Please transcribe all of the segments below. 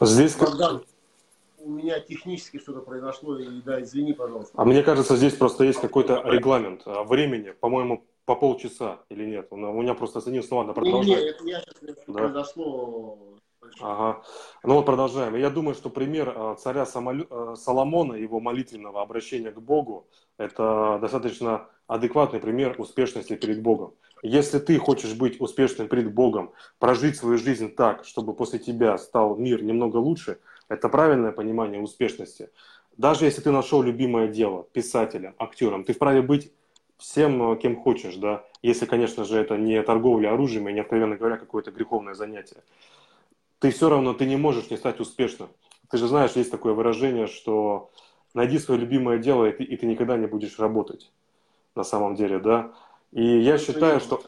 Здесь Богдан, у меня технически что-то произошло, и да, извини, пожалуйста. А мне кажется, здесь просто есть какой-то регламент а, времени, по-моему, по полчаса или нет? У меня просто оценился, ну ладно, продолжаем. Не, не, это я сейчас да. произошло. Ага. Ну вот продолжаем. Я думаю, что пример а, царя а, Соломона, его молитвенного обращения к Богу, это достаточно адекватный пример успешности перед Богом. Если ты хочешь быть успешным перед Богом, прожить свою жизнь так, чтобы после тебя стал мир немного лучше, это правильное понимание успешности. Даже если ты нашел любимое дело, писателем, актером, ты вправе быть всем, кем хочешь, да, если, конечно же, это не торговля оружием и не, откровенно говоря, какое-то греховное занятие. Ты все равно, ты не можешь не стать успешным. Ты же знаешь, есть такое выражение, что найди свое любимое дело, и ты, и ты никогда не будешь работать на самом деле, да. И я считаю, что...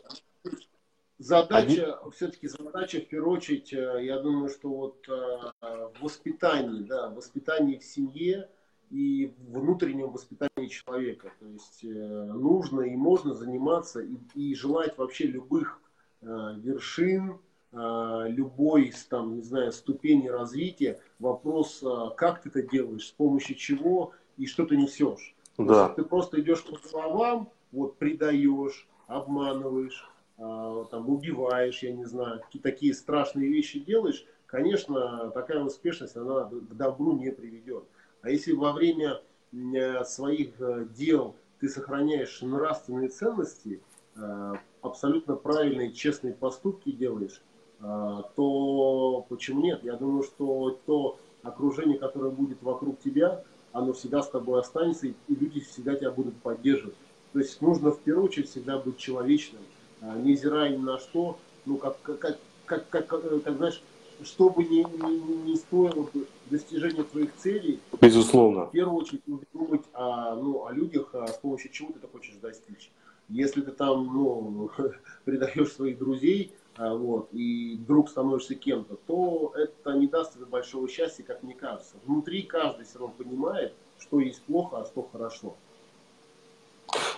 Задача, Один... все-таки задача, в первую очередь, э, я думаю, что вот в э, воспитании, да, воспитании в семье и внутреннем воспитании человека. То есть э, нужно и можно заниматься и, и желать вообще любых вершин, любой там, не знаю, ступени развития. Вопрос, как ты это делаешь, с помощью чего и что ты несешь. Да. Если ты просто идешь по словам, вот предаешь, обманываешь, э, там, убиваешь, я не знаю, какие такие страшные вещи делаешь, конечно, такая успешность, она к добру не приведет. А если во время э, своих э, дел ты сохраняешь нравственные ценности, э, абсолютно правильные, честные поступки делаешь, то почему нет? Я думаю, что то окружение, которое будет вокруг тебя, оно всегда с тобой останется, и люди всегда тебя будут поддерживать. То есть нужно в первую очередь всегда быть человечным, а, невзирая ни на что, ну, как, как, как, как, как, э, знаешь, что бы ни, ни, ни стоило достижение твоих целей, безусловно, в первую очередь нужно думать о, ну, о людях, а с помощью чего ты это хочешь достичь. Если ты там ну, предаешь своих друзей, а, вот, и вдруг становишься кем-то, то это не даст тебе большого счастья, как мне кажется. Внутри каждый все равно понимает, что есть плохо, а что хорошо.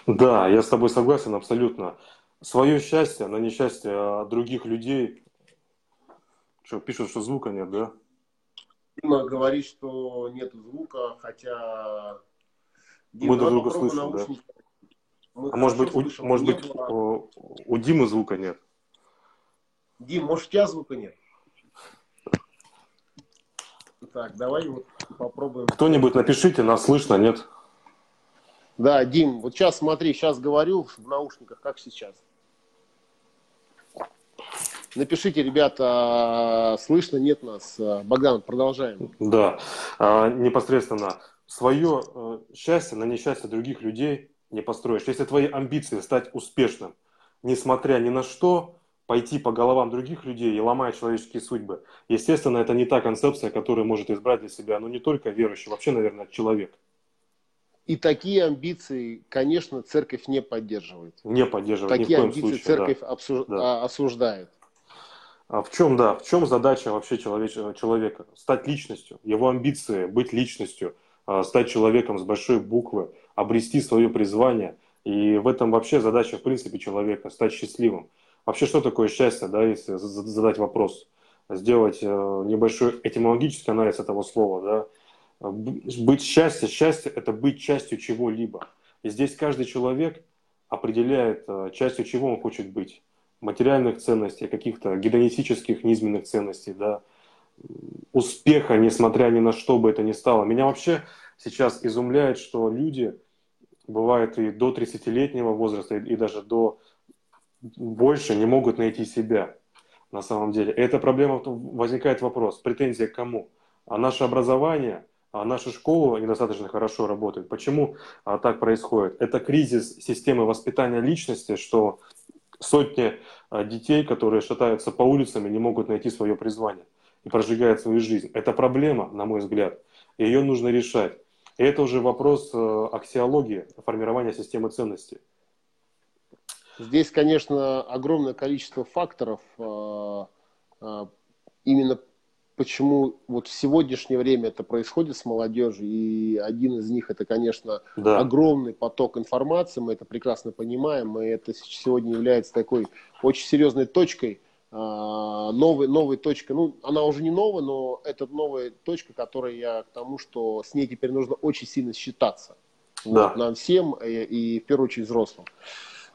Да, я с тобой согласен абсолютно. Свое счастье на несчастье а, других людей. Что, пишут, что звука нет, да? Дима говорит, что нет звука, хотя... Дима, Мы друг друга слышим, да? Мы а может быть, у, может быть было... у, у Димы звука нет? Дим, может, у тебя звука нет? Так, давай вот попробуем. Кто-нибудь напишите, нас слышно, нет? Да, Дим, вот сейчас смотри, сейчас говорю в наушниках, как сейчас. Напишите, ребята, слышно, нет нас. Богдан, продолжаем. Да, а, непосредственно. Свое э, счастье на несчастье других людей не построишь. Если твои амбиции стать успешным, несмотря ни на что, пойти по головам других людей и ломать человеческие судьбы, естественно, это не та концепция, которую может избрать для себя, ну, не только верующий, вообще, наверное, человек. И такие амбиции, конечно, церковь не поддерживает. Не поддерживает. Такие амбиции случае, церковь да. Обсуж... да. Осуждает. А в чем, да, в чем задача вообще человеч... человека? Стать личностью. Его амбиции быть личностью, а, стать человеком с большой буквы, обрести свое призвание. И в этом вообще задача, в принципе, человека, стать счастливым. Вообще, что такое счастье, да, если задать вопрос? Сделать э, небольшой этимологический анализ этого слова, да, быть счастье, счастье – это быть частью чего-либо. И здесь каждый человек определяет, э, частью чего он хочет быть. Материальных ценностей, каких-то гедонистических низменных ценностей, да, успеха, несмотря ни на что бы это ни стало. Меня вообще сейчас изумляет, что люди, бывают и до 30-летнего возраста, и даже до больше не могут найти себя на самом деле. Эта проблема, возникает вопрос, претензия к кому? А наше образование – а наша школа недостаточно хорошо работает. Почему а, так происходит? Это кризис системы воспитания личности, что сотни а, детей, которые шатаются по улицам и не могут найти свое призвание и прожигают свою жизнь. Это проблема, на мой взгляд. Ее нужно решать. И это уже вопрос э, аксиологии, формирования системы ценностей. Здесь, конечно, огромное количество факторов э, э, именно почему вот в сегодняшнее время это происходит с молодежью, и один из них это, конечно, да. огромный поток информации, мы это прекрасно понимаем, и это сегодня является такой очень серьезной точкой, а, новая, новая точка, ну, она уже не новая, но это новая точка, которая я к тому, что с ней теперь нужно очень сильно считаться. Да. Вот, нам всем и, и в первую очередь взрослым.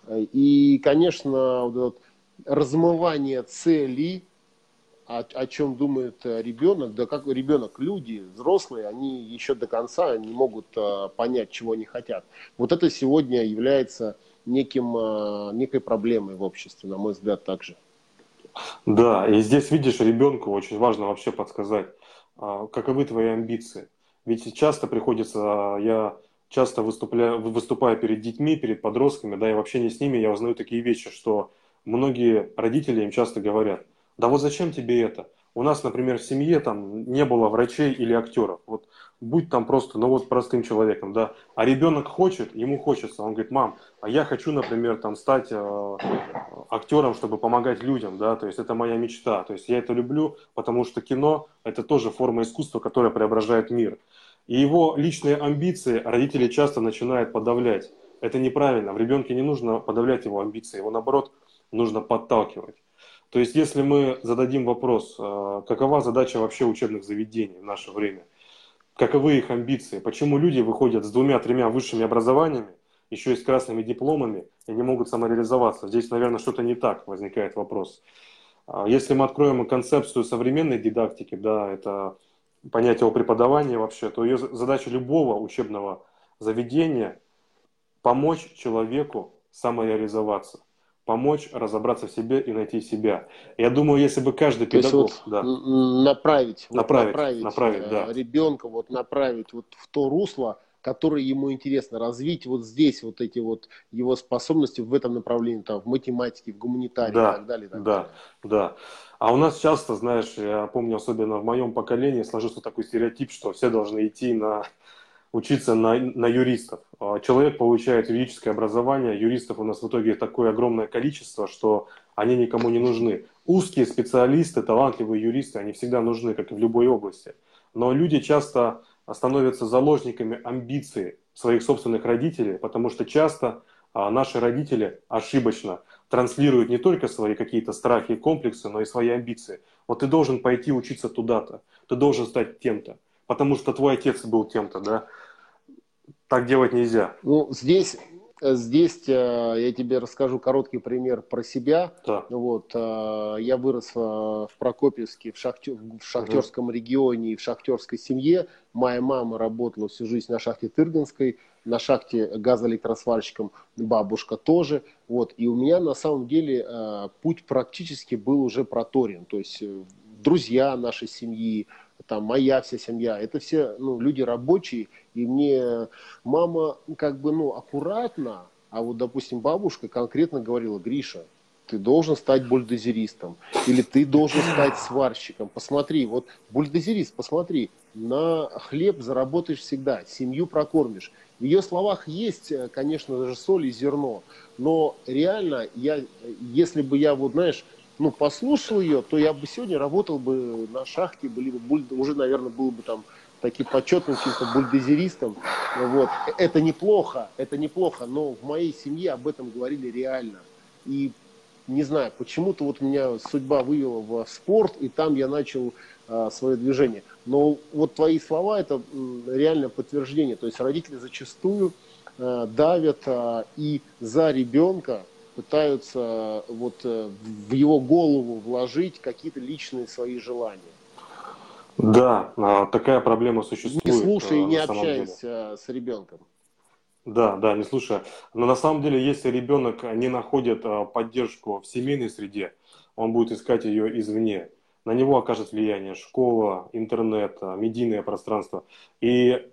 И, конечно, вот это размывание целей, о, о чем думает ребенок, да как ребенок, люди, взрослые, они еще до конца не могут а, понять, чего они хотят. Вот это сегодня является неким, а, некой проблемой в обществе, на мой взгляд, также. Да, и здесь, видишь, ребенку очень важно вообще подсказать, а, каковы твои амбиции. Ведь часто приходится, я часто выступаю, выступаю перед детьми, перед подростками, да, и в общении с ними я узнаю такие вещи, что многие родители им часто говорят, да вот зачем тебе это? У нас, например, в семье там не было врачей или актеров. Вот будь там просто, ну вот простым человеком, да. А ребенок хочет, ему хочется. Он говорит, мам, а я хочу, например, там стать э, актером, чтобы помогать людям, да. То есть это моя мечта. То есть я это люблю, потому что кино это тоже форма искусства, которая преображает мир. И его личные амбиции родители часто начинают подавлять. Это неправильно. В ребенке не нужно подавлять его амбиции, его наоборот нужно подталкивать. То есть если мы зададим вопрос, э, какова задача вообще учебных заведений в наше время, каковы их амбиции, почему люди выходят с двумя-тремя высшими образованиями, еще и с красными дипломами, и не могут самореализоваться. Здесь, наверное, что-то не так, возникает вопрос. А если мы откроем концепцию современной дидактики, да, это понятие о преподавании вообще, то ее задача любого учебного заведения – помочь человеку самореализоваться, помочь разобраться в себе и найти себя. Я думаю, если бы каждый то педагог... вот да, направить, направить, вот направить, направить э, да. ребенка, вот направить вот в то русло, которое ему интересно, развить вот здесь вот эти вот его способности в этом направлении, там, в математике, в гуманитарии да, и так далее. И так да, далее. да. А у нас часто, знаешь, я помню, особенно в моем поколении сложился такой стереотип, что все должны идти на учиться на, на юристов. А человек получает юридическое образование, юристов у нас в итоге такое огромное количество, что они никому не нужны. Узкие специалисты, талантливые юристы, они всегда нужны, как и в любой области. Но люди часто становятся заложниками амбиций своих собственных родителей, потому что часто а, наши родители ошибочно транслируют не только свои какие-то страхи и комплексы, но и свои амбиции. Вот ты должен пойти учиться туда-то, ты должен стать тем-то, потому что твой отец был тем-то, да. Так делать нельзя. Ну, здесь Здесь э, я тебе расскажу короткий пример про себя. Да. Вот, э, я вырос э, в Прокопьевске, в, шахтер, в шахтерском угу. регионе и в шахтерской семье. Моя мама работала всю жизнь на шахте Тыргинской, на шахте газоэлектросварщиком, бабушка тоже. Вот, и у меня на самом деле путь практически был уже проторен. То есть друзья нашей семьи, там моя вся семья, это все ну, люди рабочие, и мне мама как бы ну аккуратно, а вот допустим бабушка конкретно говорила, Гриша, ты должен стать бульдозеристом, или ты должен стать сварщиком. Посмотри, вот бульдозерист, посмотри, на хлеб заработаешь всегда, семью прокормишь. В ее словах есть, конечно же, соль и зерно, но реально, я, если бы я, вот знаешь, ну, послушал ее, то я бы сегодня работал бы на шахте, были бы буль... уже, наверное, был бы там таким почетным чисто бульдозеристом. Вот. Это неплохо, это неплохо, но в моей семье об этом говорили реально. И не знаю, почему-то вот меня судьба вывела в спорт, и там я начал а, свое движение. Но вот твои слова это реальное подтверждение. То есть родители зачастую а, давят а, и за ребенка, пытаются вот э, в его голову вложить какие-то личные свои желания. Да, такая проблема существует. Не слушай и не. Э, с ребенком. Да, да, не слушая. Но на самом деле, если ребенок не находит поддержку в семейной среде, он будет искать ее извне. На него окажет влияние школа, интернет, медийное пространство. И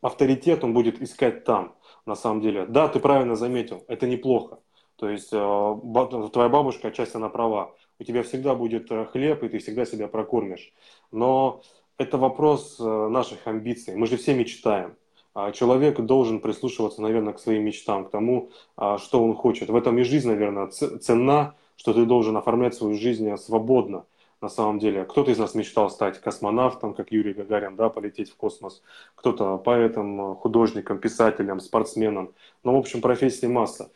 авторитет он будет искать там, на самом деле. Да, ты правильно заметил, это неплохо. То есть э, твоя бабушка, отчасти она права. У тебя всегда будет хлеб, и ты всегда себя прокормишь. Но это вопрос наших амбиций. Мы же все мечтаем. А человек должен прислушиваться, наверное, к своим мечтам, к тому, а, что он хочет. В этом и жизнь, наверное, ценна, что ты должен оформлять свою жизнь свободно. На самом деле, кто-то из нас мечтал стать космонавтом, как Юрий Гагарин, да, полететь в космос. Кто-то поэтом, художником, писателем, спортсменом. Ну, в общем, профессий масса.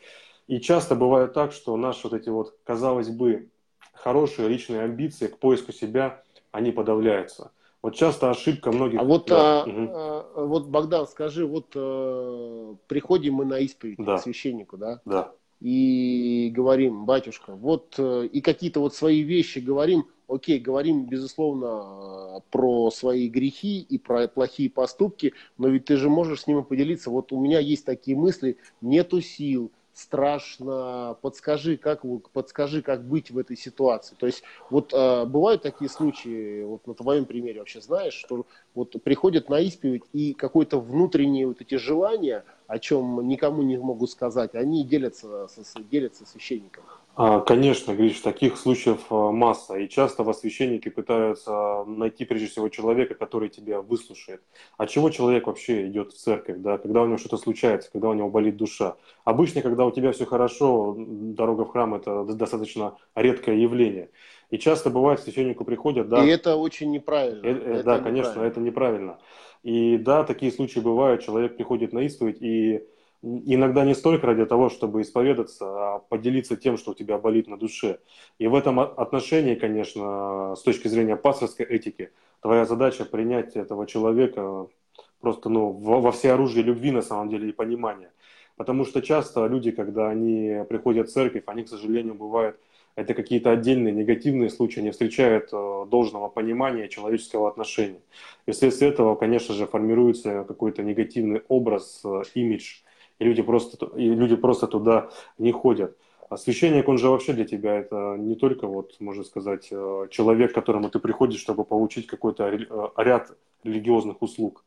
И часто бывает так, что наши вот эти вот, казалось бы, хорошие личные амбиции к поиску себя, они подавляются. Вот часто ошибка многих... А вот, да. а, угу. а, вот Богдан, скажи, вот а, приходим мы на исповедь да. к священнику, да? Да. И говорим, батюшка, вот э, и какие-то вот свои вещи говорим, окей, говорим, безусловно, про свои грехи и про плохие поступки, но ведь ты же можешь с ними поделиться, вот у меня есть такие мысли, нету сил, страшно, подскажи, как, подскажи, как быть в этой ситуации. То есть вот э, бывают такие случаи, вот на твоем примере вообще знаешь, что вот приходят на исповедь и какое-то внутренние вот эти желания, о чем никому не могут сказать, они делятся, делятся священником. А, конечно, Гриш, таких случаев а, масса. И часто во священники пытаются найти прежде всего человека, который тебя выслушает. А чего человек вообще идет в церковь, да, когда у него что-то случается, когда у него болит душа? Обычно, когда у тебя все хорошо, дорога в храм – это достаточно редкое явление. И часто бывает, священнику приходят, да. И это очень неправильно. Э, э, это да, неправильно. конечно, это неправильно. И да, такие случаи бывают, человек приходит на исповедь, и иногда не столько ради того, чтобы исповедаться, а поделиться тем, что у тебя болит на душе. И в этом отношении, конечно, с точки зрения пасторской этики, твоя задача принять этого человека просто ну, во, во всеоружии любви на самом деле и понимания. Потому что часто люди, когда они приходят в церковь, они, к сожалению, бывают это какие-то отдельные негативные случаи, не встречают э, должного понимания человеческого отношения. И вследствие этого, конечно же, формируется какой-то негативный образ, э, имидж и люди просто, и люди просто туда не ходят. А священник, он же вообще для тебя это не только, вот, можно сказать, э, человек, к которому ты приходишь, чтобы получить какой-то э, ряд религиозных услуг.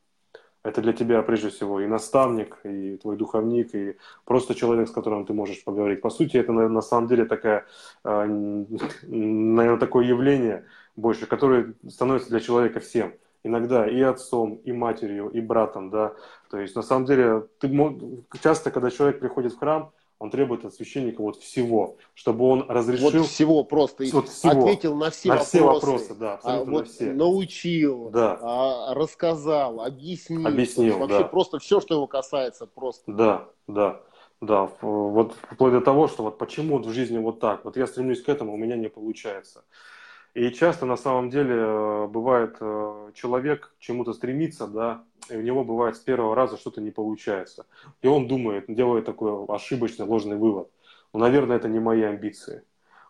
Это для тебя, прежде всего, и наставник, и твой духовник, и просто человек, с которым ты можешь поговорить. По сути, это, на самом деле, такая, э, наверное, такое явление больше, которое становится для человека всем иногда и отцом, и матерью, и братом, да. То есть, на самом деле, ты, часто, когда человек приходит в храм, он требует от священника вот всего, чтобы он разрешил... Вот всего просто, вот всего. ответил на все на вопросы. все вопросы, да, абсолютно а, вот на все. Научил, да. а, рассказал, объяснил. Объяснил, Вообще да. просто все, что его касается, просто. Да, да. Да, вот вплоть до того, что вот почему в жизни вот так, вот я стремлюсь к этому, у меня не получается. И часто на самом деле э, бывает э, человек чему-то стремится, да, и у него бывает с первого раза что-то не получается. И он думает, делает такой ошибочный, ложный вывод. Ну, наверное, это не мои амбиции.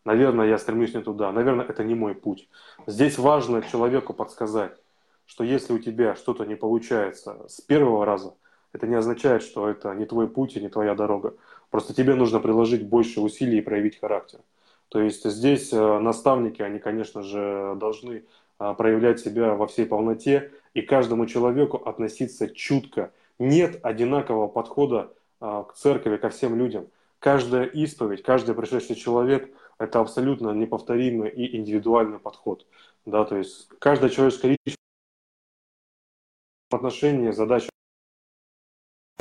Наверное, я стремлюсь не туда. Наверное, это не мой путь. Здесь важно человеку подсказать, что если у тебя что-то не получается с первого раза, это не означает, что это не твой путь и не твоя дорога. Просто тебе нужно приложить больше усилий и проявить характер. То есть здесь э, наставники, они, конечно же, должны э, проявлять себя во всей полноте и каждому человеку относиться чутко. Нет одинакового подхода э, к церкви, ко всем людям. Каждая исповедь, каждый пришедший человек – это абсолютно неповторимый и индивидуальный подход. Да, то есть каждая человеческая личность в отношении задача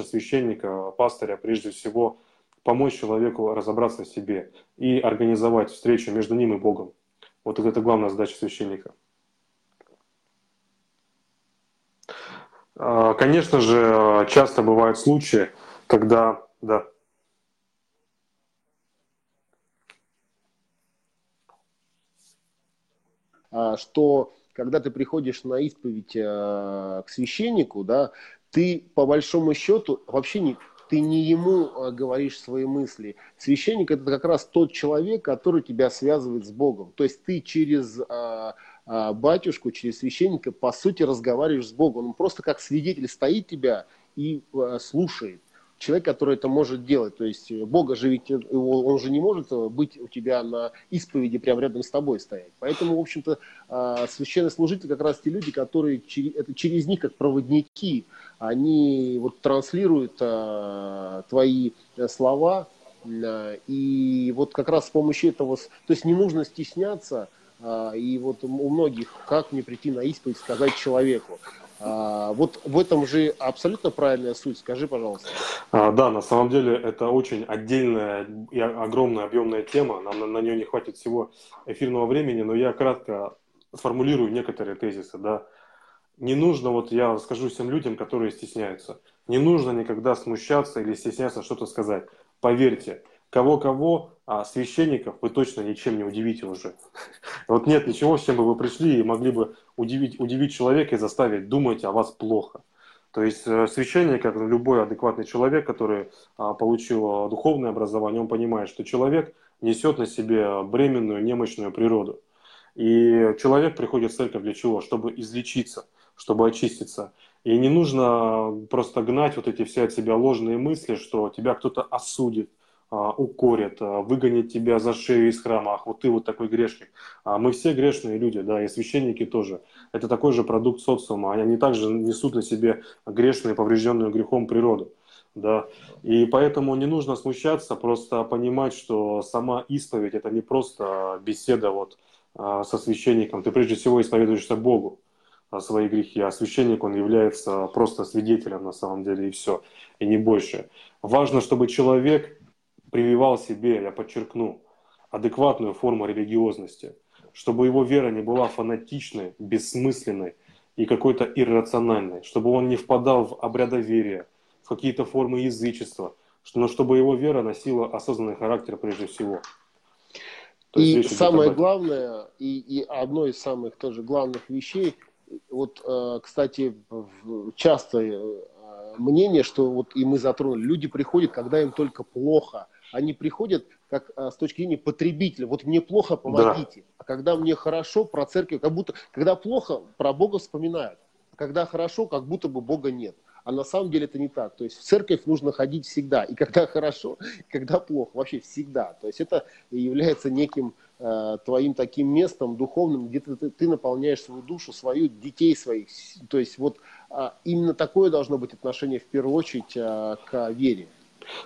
священника, пастыря, прежде всего – помочь человеку разобраться в себе и организовать встречу между ним и Богом. Вот это главная задача священника. А, конечно же, часто бывают случаи, когда, да, а, что когда ты приходишь на исповедь а, к священнику, да, ты по большому счету вообще не, ты не ему а, говоришь свои мысли. Священник это как раз тот человек, который тебя связывает с Богом. То есть ты через а, а, батюшку, через священника, по сути, разговариваешь с Богом. Он просто как свидетель стоит тебя и слушает человек, который это может делать. То есть Бога же ведь, он же не может быть у тебя на исповеди прямо рядом с тобой стоять. Поэтому, в общем-то, священнослужители как раз те люди, которые это через них, как проводники, они вот транслируют а, твои слова, и вот как раз с помощью этого, то есть не нужно стесняться, а, и вот у многих, как мне прийти на исповедь, сказать человеку. А, вот в этом же абсолютно правильная суть. Скажи, пожалуйста. А, да, на самом деле это очень отдельная и огромная объемная тема. Нам на, на нее не хватит всего эфирного времени, но я кратко сформулирую некоторые тезисы. Да. Не нужно, вот я скажу всем людям, которые стесняются, не нужно никогда смущаться или стесняться что-то сказать. Поверьте, Кого-кого, а священников вы точно ничем не удивите уже. Вот нет ничего, с чем бы вы пришли и могли бы удивить, удивить человека и заставить думать о вас плохо. То есть э, священник, как любой адекватный человек, который а, получил а, духовное образование, он понимает, что человек несет на себе бременную, немощную природу. И человек приходит в церковь для чего? Чтобы излечиться, чтобы очиститься. И не нужно просто гнать вот эти все от себя ложные мысли, что тебя кто-то осудит, а, укорят, выгонят тебя за шею из храма, ах, вот ты вот такой грешник. Мы все грешные люди, да, и священники тоже это такой же продукт социума. Они также несут на себе грешную, поврежденную грехом природу. Да. И поэтому не нужно смущаться, просто понимать, что сама исповедь это не просто беседа вот а, со священником. Ты прежде всего исповедуешься Богу свои грехи, а священник, он является просто свидетелем на самом деле, и все, и не больше. Важно, чтобы человек прививал себе, я подчеркну, адекватную форму религиозности чтобы его вера не была фанатичной, бессмысленной и какой-то иррациональной, чтобы он не впадал в обрядоверие, в какие-то формы язычества, но чтобы его вера носила осознанный характер прежде всего. То и самое главное, и, и одно из самых тоже главных вещей, вот, э, кстати, часто э, мнение, что вот и мы затронули, люди приходят, когда им только плохо, они приходят как а, с точки зрения потребителя. Вот мне плохо, помогите. Да. А когда мне хорошо, про церковь, как будто, когда плохо, про Бога вспоминают. А когда хорошо, как будто бы Бога нет. А на самом деле это не так. То есть в церковь нужно ходить всегда. И когда хорошо, и когда плохо. Вообще всегда. То есть это является неким э, твоим таким местом духовным, где ты, ты, ты наполняешь свою душу, свою, детей своих. То есть вот э, именно такое должно быть отношение в первую очередь э, к вере.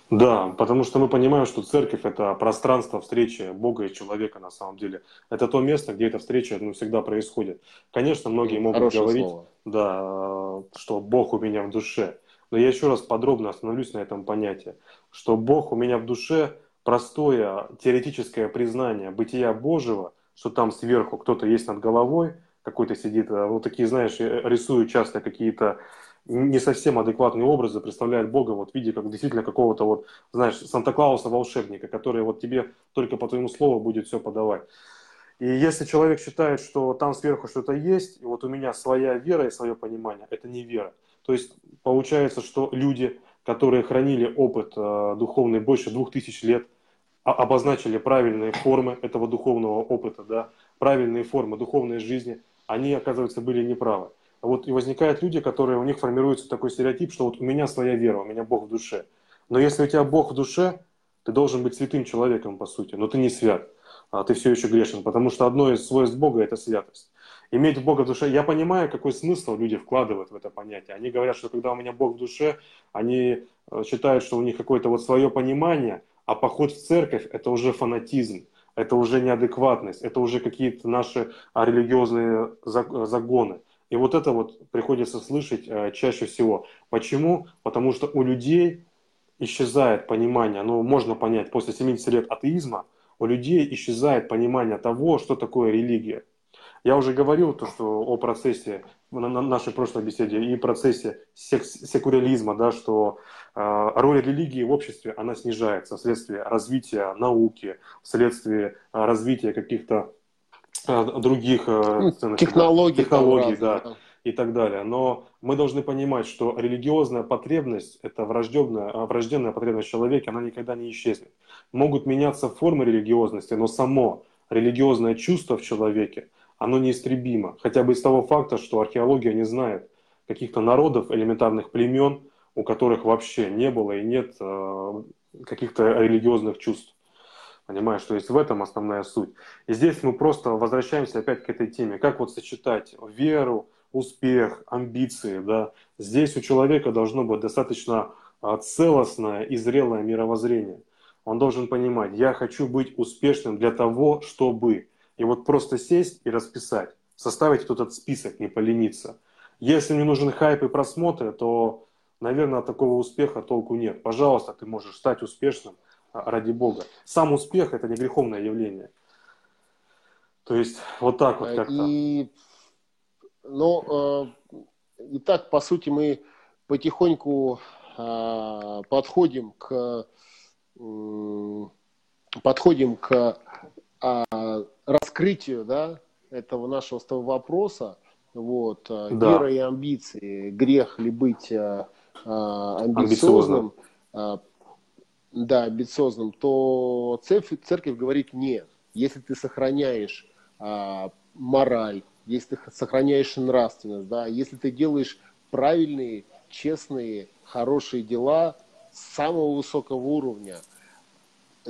Да, потому что мы понимаем, что церковь – это пространство встречи Бога и человека на самом деле. Это то место, где эта встреча ну, всегда происходит. Конечно, многие могут Хорошее говорить, слово. да, что Бог у меня в душе. Но я еще раз подробно остановлюсь на этом понятии, что Бог у меня в душе – простое теоретическое признание бытия Божьего, что там сверху кто-то есть над головой, какой-то сидит, а вот такие, знаешь, рисуют часто какие-то не совсем адекватные образы представляют Бога вот в виде как действительно какого-то вот, знаешь, Санта-Клауса волшебника, который вот тебе только по твоему слову будет все подавать. И если человек считает, что там сверху что-то есть, и вот у меня своя вера и свое понимание, это не вера. То есть получается, что люди, которые хранили опыт э, духовный больше двух тысяч лет, обозначили правильные формы этого духовного опыта, да, правильные формы духовной жизни, они, оказывается, были неправы. Вот и возникают люди, которые у них формируется такой стереотип, что вот у меня своя вера, у меня Бог в душе. Но если у тебя Бог в душе, ты должен быть святым человеком, по сути, но ты не свят, а ты все еще грешен, потому что одно из свойств Бога – это святость. Иметь Бога в душе, я понимаю, какой смысл люди вкладывают в это понятие. Они говорят, что когда у меня Бог в душе, они э, считают, что у них какое-то вот свое понимание, а поход в церковь – это уже фанатизм, это уже неадекватность, это уже какие-то наши религиозные загоны. И вот это вот приходится слышать э, чаще всего. Почему? Потому что у людей исчезает понимание, ну, можно понять, после 70 лет атеизма, у людей исчезает понимание того, что такое религия. Я уже говорил то, что о процессе на нашей прошлой беседе и процессе сек секуляризма, да, что э, роль религии в обществе она снижается вследствие развития науки, вследствие э, развития каких-то Э, других э, ну, технологий, технологий да, да, и так далее. Но мы должны понимать, что религиозная потребность, это врожденная, врожденная потребность человека, она никогда не исчезнет. Могут меняться формы религиозности, но само религиозное чувство в человеке, оно неистребимо. Хотя бы из того факта, что археология не знает каких-то народов, элементарных племен, у которых вообще не было и нет каких-то религиозных чувств. Понимаешь, то есть в этом основная суть. И здесь мы просто возвращаемся опять к этой теме. Как вот сочетать веру, успех, амбиции, да. Здесь у человека должно быть достаточно а, целостное и зрелое мировоззрение. Он должен понимать, я хочу быть успешным для того, чтобы. И вот просто сесть и расписать, составить вот этот список, не полениться. Если мне нужен хайп и просмотры, то, наверное, от такого успеха толку нет. Пожалуйста, ты можешь стать успешным – ради Бога. Сам успех – это не греховное явление. То есть вот так вот как-то. И, ну, э, и так, по сути, мы потихоньку э, подходим к, э, подходим к а, раскрытию да, этого нашего вопроса, вот, да. вера и амбиции, грех ли быть а, а, амбициозным, а, да, амбициозным, то церковь, церковь говорит нет. Если ты сохраняешь а, мораль, если ты сохраняешь нравственность, да, если ты делаешь правильные, честные, хорошие дела самого высокого уровня,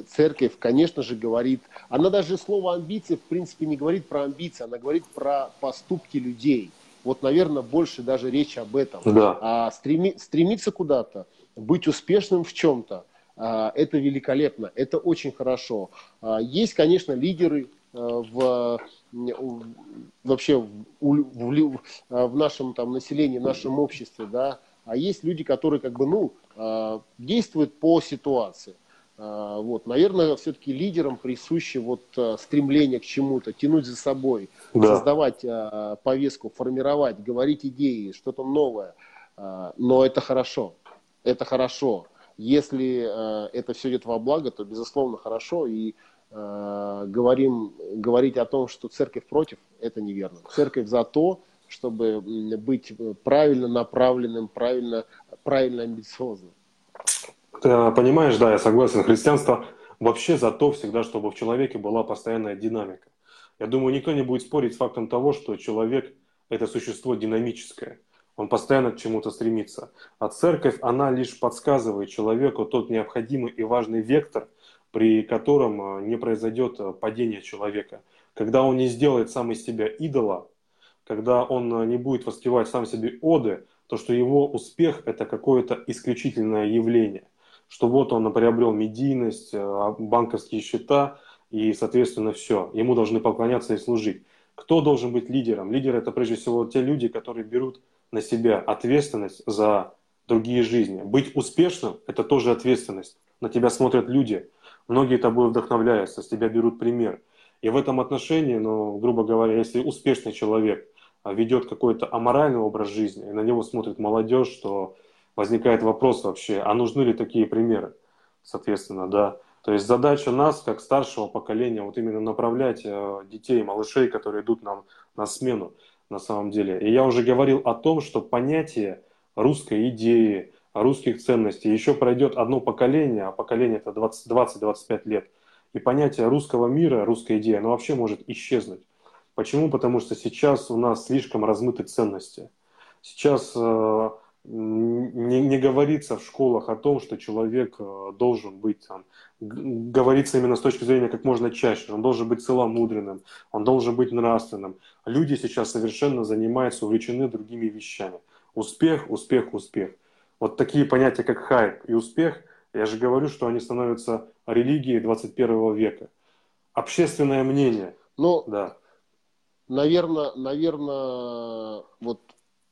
церковь, конечно же, говорит, она даже слово амбиции, в принципе, не говорит про амбиции, она говорит про поступки людей. Вот, наверное, больше даже речь об этом. Да. А стреми, стремиться куда-то, быть успешным в чем-то, а, это великолепно, это очень хорошо. А, есть, конечно, лидеры а, в, вообще в, в, в нашем там, населении, в нашем обществе, да, а есть люди, которые как бы, ну, действуют по ситуации. А, вот, наверное, все-таки лидерам присуще вот а, стремление к чему-то, тянуть за собой, да. создавать а, повестку, формировать, говорить идеи, что-то новое. Но это хорошо, это хорошо. Если это все идет во благо, то безусловно хорошо. И говорим, говорить о том, что церковь против, это неверно. Церковь за то, чтобы быть правильно направленным, правильно, правильно амбициозным. Ты понимаешь, да, я согласен. Христианство вообще за то всегда, чтобы в человеке была постоянная динамика. Я думаю, никто не будет спорить с фактом того, что человек – это существо динамическое. Он постоянно к чему-то стремится. А церковь, она лишь подсказывает человеку тот необходимый и важный вектор, при котором а, не произойдет а, падение человека. Когда он не сделает сам из себя идола, когда он а, не будет воспевать сам себе оды, то что его успех – это какое-то исключительное явление – что вот он приобрел медийность, э, банковские счета и, соответственно, все. Ему должны поклоняться и служить. Кто должен быть лидером? Лидер – это прежде всего те люди, которые берут на себя ответственность за другие жизни. Быть успешным – это тоже ответственность. На тебя смотрят люди. Многие тобой вдохновляются, с тебя берут пример. И в этом отношении, ну, грубо говоря, если успешный человек ведет какой-то аморальный образ жизни, и на него смотрит молодежь, то возникает вопрос вообще, а нужны ли такие примеры, соответственно, да. То есть задача нас, как старшего поколения, вот именно направлять э, детей, малышей, которые идут нам на смену на самом деле. И я уже говорил о том, что понятие русской идеи, русских ценностей еще пройдет одно поколение, а поколение это 20-25 лет. И понятие русского мира, русская идея, оно вообще может исчезнуть. Почему? Потому что сейчас у нас слишком размыты ценности. Сейчас э, не, не говорится в школах о том, что человек э, должен быть там, говорится именно с точки зрения как можно чаще, он должен быть целомудренным, он должен быть нравственным. Люди сейчас совершенно занимаются, увлечены другими вещами. Успех, успех, успех. Вот такие понятия, как хайп и успех, я же говорю, что они становятся религией 21 века. Общественное мнение. Ну, да. наверное, наверное, вот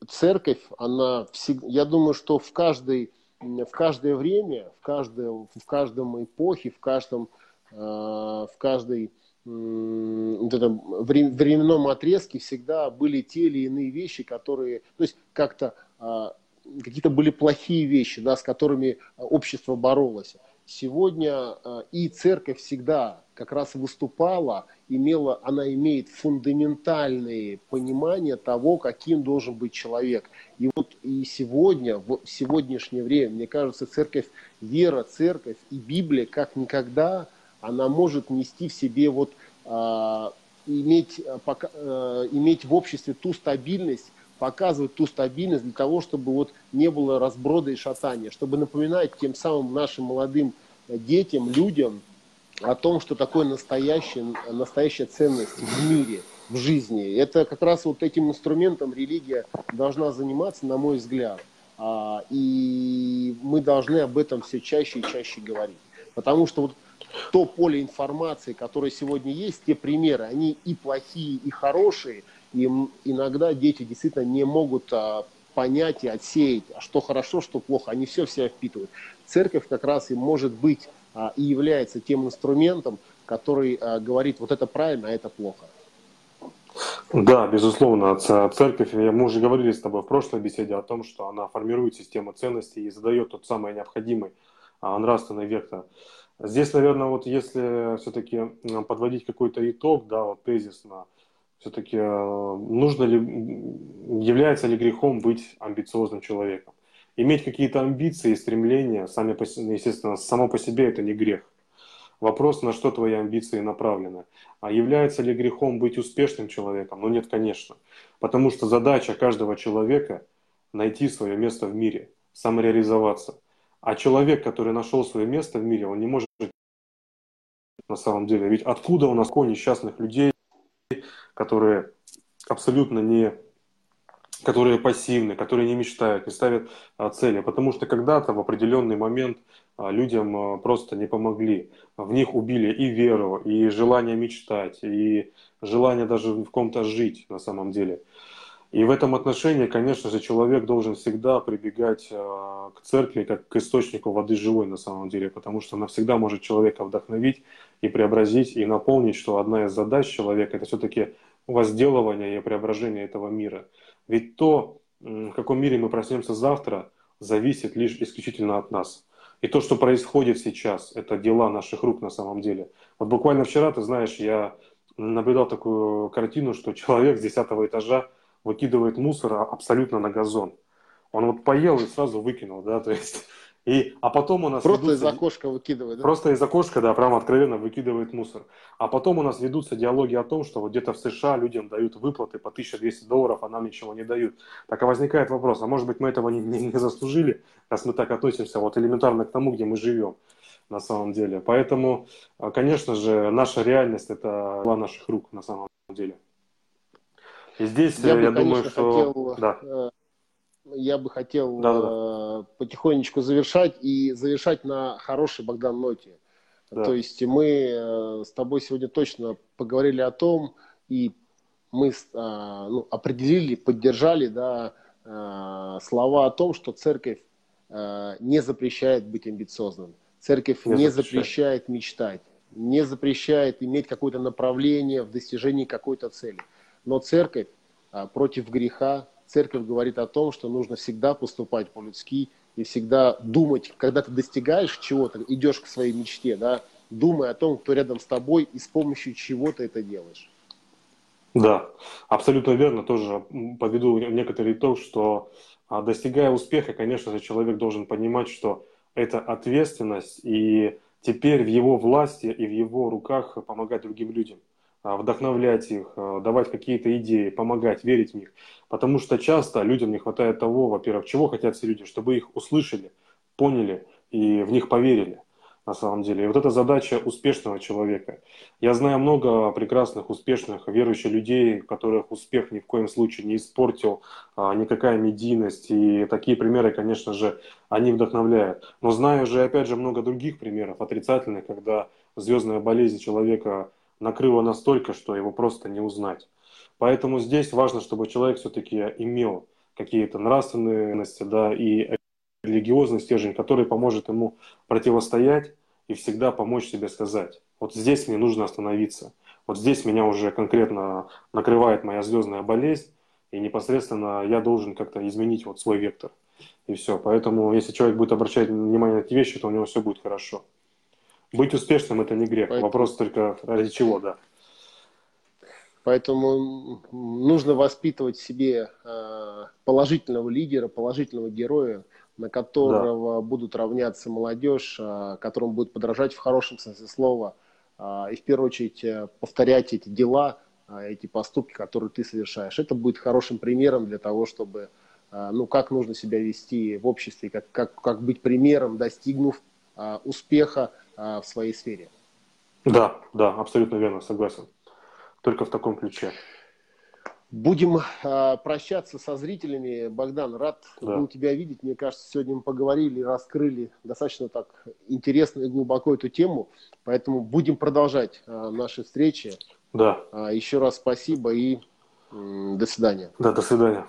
церковь, она я думаю, что в каждой в каждое время, в каждом, в каждом эпохе, в каждом, э, в каждой вот этом временном отрезке всегда были те или иные вещи, которые, то есть как-то а, какие-то были плохие вещи, да, с которыми общество боролось. Сегодня э, и церковь всегда как раз выступала, имела, она имеет фундаментальные понимания того, каким должен быть человек. И вот и сегодня, в сегодняшнее время, мне кажется, церковь, вера, церковь и Библия как никогда, она может нести в себе вот а, иметь, пока, а, иметь в обществе ту стабильность, показывать ту стабильность для того, чтобы вот не было разброда и шатания, чтобы напоминать тем самым нашим молодым детям, людям о том, что такое настоящая, настоящая ценность в мире, в жизни. Это как раз вот этим инструментом религия должна заниматься, на мой взгляд. А, и мы должны об этом все чаще и чаще говорить. Потому что вот то поле информации, которое сегодня есть, те примеры, они и плохие, и хорошие, и иногда дети действительно не могут а, понять и отсеять, а что хорошо, что плохо. Они все в себя впитывают. Церковь как раз и может быть а, и является тем инструментом, который говорит, вот это правильно, а это плохо. Да, безусловно, церковь, мы уже говорили с тобой в прошлой беседе о том, что она формирует систему ценностей и задает тот самый необходимый нравственный вектор. Здесь, наверное, вот если все-таки подводить какой-то итог, да, вот тезисно, все-таки э, нужно ли, является ли грехом быть амбициозным человеком? Иметь какие-то амбиции и стремления, сами по, естественно, само по себе это не грех. Вопрос, на что твои амбиции направлены. А является ли грехом быть успешным человеком? Ну нет, конечно. Потому что задача каждого человека – найти свое место в мире, самореализоваться. А человек, который нашел свое место в мире, он не может на самом деле. Ведь откуда у нас такое несчастных людей, которые абсолютно не которые пассивны, которые не мечтают, не ставят а, цели, потому что когда-то в определенный момент а, людям а, просто не помогли. В них убили и веру, и желание мечтать, и желание даже в ком-то жить на самом деле. И в этом отношении, конечно же, человек должен всегда прибегать к церкви как к источнику воды живой на самом деле, потому что она всегда может человека вдохновить и преобразить, и наполнить, что одна из задач человека – это все-таки возделывание и преображение этого мира. Ведь то, в каком мире мы проснемся завтра, зависит лишь исключительно от нас. И то, что происходит сейчас, это дела наших рук на самом деле. Вот буквально вчера, ты знаешь, я наблюдал такую картину, что человек с десятого этажа выкидывает мусор абсолютно на газон. Он вот поел и сразу выкинул, да, то есть и, а потом у нас просто ведутся, из окошка выкидывает. Да? Просто из окошка, да, прямо откровенно выкидывает мусор. А потом у нас ведутся диалоги о том, что вот где-то в США людям дают выплаты по 1200 долларов, а нам ничего не дают. Так а возникает вопрос, а может быть мы этого не, не, не заслужили, раз мы так относимся вот элементарно к тому, где мы живем на самом деле. Поэтому, а, конечно же, наша реальность это дела наших рук на самом деле. И здесь я, я бы, думаю, конечно, что хотел да. Э, я бы хотел да, да. Э, потихонечку завершать и завершать на хорошей Богдан ноте. Да. То есть мы э, с тобой сегодня точно поговорили о том, и мы э, ну, определили, поддержали да, э, слова о том, что церковь э, не запрещает быть амбициозным. Церковь не, не запрещает. запрещает мечтать, не запрещает иметь какое-то направление в достижении какой-то цели. Но церковь э, против греха церковь говорит о том, что нужно всегда поступать по-людски и всегда думать, когда ты достигаешь чего-то, идешь к своей мечте, да, думай о том, кто рядом с тобой и с помощью чего ты это делаешь. Да, абсолютно верно. Тоже подведу некоторый итог, что а, достигая успеха, конечно же, человек должен понимать, что это ответственность, и теперь в его власти и в его руках помогать другим людям. А, вдохновлять их, а, давать какие-то идеи, помогать, верить в них. Потому что часто людям не хватает того, во-первых, чего хотят все люди, чтобы их услышали, поняли и в них поверили на самом деле. И вот это задача успешного человека. Я знаю много прекрасных, успешных, верующих людей, которых успех ни в коем случае не испортил, а, никакая медийность. И такие примеры, конечно же, они вдохновляют. Но знаю же, опять же, много других примеров отрицательных, когда звездная болезнь человека накрыло настолько, что его просто не узнать. Поэтому здесь важно, чтобы человек все-таки имел какие-то нравственности да, и религиозный стержень, который поможет ему противостоять и всегда помочь себе сказать, вот здесь мне нужно остановиться, вот здесь меня уже конкретно накрывает моя звездная болезнь, и непосредственно я должен как-то изменить вот свой вектор. И все. Поэтому, если человек будет обращать внимание на эти вещи, то у него все будет хорошо. Быть успешным это не грех. Поэтому... Вопрос только ради чего, да. Поэтому нужно воспитывать в себе э, положительного лидера, положительного героя, на которого да. будут равняться молодежь, э, которому будет подражать в хорошем смысле слова. Э, и в первую очередь повторять эти дела, эти поступки, которые ты совершаешь. Это будет хорошим примером для того, чтобы ну, как нужно себя вести в обществе, как, как, как быть примером, достигнув успеха в своей сфере. Да, да, абсолютно верно, согласен. Только в таком ключе. Будем э, прощаться со зрителями. Богдан, рад да. был тебя видеть. Мне кажется, сегодня мы поговорили, раскрыли достаточно так интересно и глубоко эту тему. Поэтому будем продолжать э, наши встречи. Да. Э, еще раз спасибо и э, до свидания. Да, до свидания.